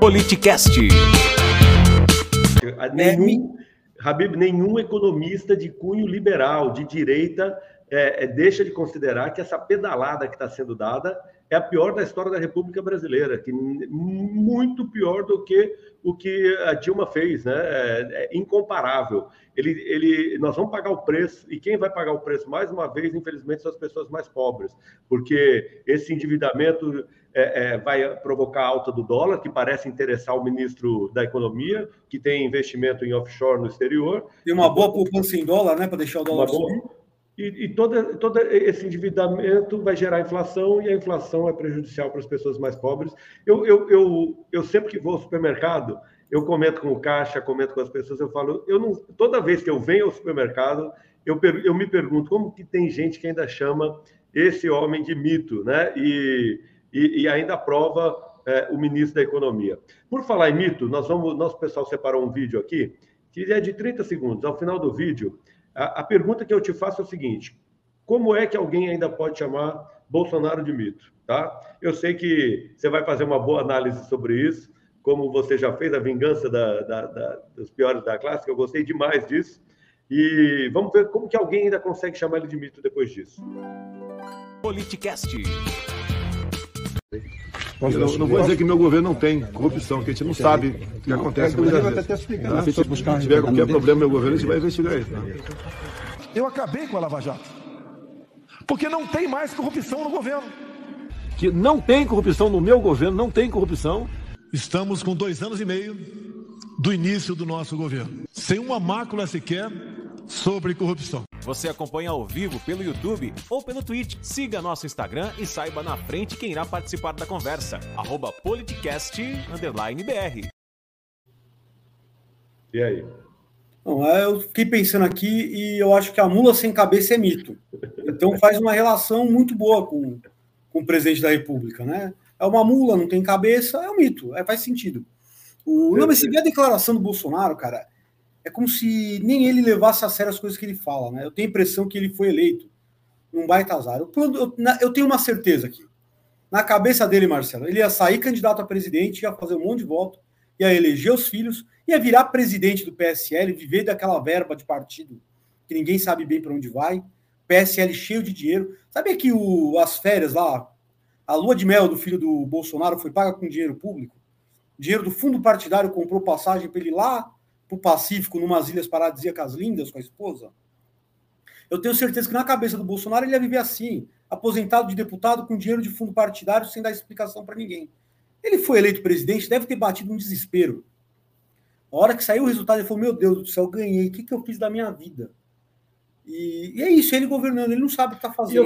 Politicast. Nenhum, Habib, nenhum economista de cunho liberal, de direita, é, é, deixa de considerar que essa pedalada que está sendo dada é a pior da história da República Brasileira, que muito pior do que o que a Dilma fez, né? É, é incomparável. Ele, ele, nós vamos pagar o preço e quem vai pagar o preço mais uma vez, infelizmente, são as pessoas mais pobres, porque esse endividamento é, é, vai provocar alta do dólar, que parece interessar o ministro da Economia, que tem investimento em offshore no exterior. Tem uma boa poupança em dólar, né, para deixar o dólar subir. E, e todo, todo esse endividamento vai gerar inflação, e a inflação é prejudicial para as pessoas mais pobres. Eu, eu, eu, eu sempre que vou ao supermercado, eu comento com o caixa, comento com as pessoas, eu falo, eu não, toda vez que eu venho ao supermercado, eu, eu me pergunto como que tem gente que ainda chama esse homem de mito, né? E, e, e ainda aprova é, o ministro da Economia. Por falar em mito, nós vamos, nosso pessoal separou um vídeo aqui que é de 30 segundos. Ao final do vídeo, a, a pergunta que eu te faço é o seguinte: como é que alguém ainda pode chamar Bolsonaro de mito? Tá? Eu sei que você vai fazer uma boa análise sobre isso, como você já fez a vingança da, da, da, dos piores da classe, que eu gostei demais disso. E vamos ver como que alguém ainda consegue chamar ele de mito depois disso. Politicast. Não, não, vou dizer que meu governo não tem corrupção, que a gente não sabe o que acontece muitas vezes. Tá? Se tiver qualquer problema no meu governo, a gente vai investigar isso. Tá? Eu acabei com a Lava Jato. Porque não tem mais corrupção no governo. Que não tem corrupção no meu governo, não tem corrupção. Estamos com dois anos e meio do início do nosso governo. Sem uma mácula sequer sobre corrupção. Você acompanha ao vivo pelo YouTube ou pelo Twitch. Siga nosso Instagram e saiba na frente quem irá participar da conversa. Arroba politicast_br. E aí? Não, eu fiquei pensando aqui e eu acho que a mula sem cabeça é mito. Então faz uma relação muito boa com, com o presidente da República, né? É uma mula, não tem cabeça, é um mito, é, faz sentido. O, não, mas se a declaração do Bolsonaro, cara, é como se nem ele levasse a sério as coisas que ele fala, né? Eu tenho a impressão que ele foi eleito num baita azar. Eu, eu, eu tenho uma certeza aqui. Na cabeça dele, Marcelo, ele ia sair candidato a presidente, ia fazer um monte de voto, ia eleger os filhos, ia virar presidente do PSL, viver daquela verba de partido que ninguém sabe bem para onde vai. PSL cheio de dinheiro. Sabe que o, as férias lá, a lua de mel do filho do Bolsonaro foi paga com dinheiro público? Dinheiro do fundo partidário comprou passagem para ele ir lá para o Pacífico, numas ilhas paradisíacas lindas com a esposa? Eu tenho certeza que na cabeça do Bolsonaro ele ia viver assim, aposentado de deputado com dinheiro de fundo partidário sem dar explicação para ninguém. Ele foi eleito presidente, deve ter batido um desespero. A hora que saiu o resultado, ele falou: Meu Deus do céu, ganhei, o que, que eu fiz da minha vida? E, e é isso, ele governando, ele não sabe o que está fazendo.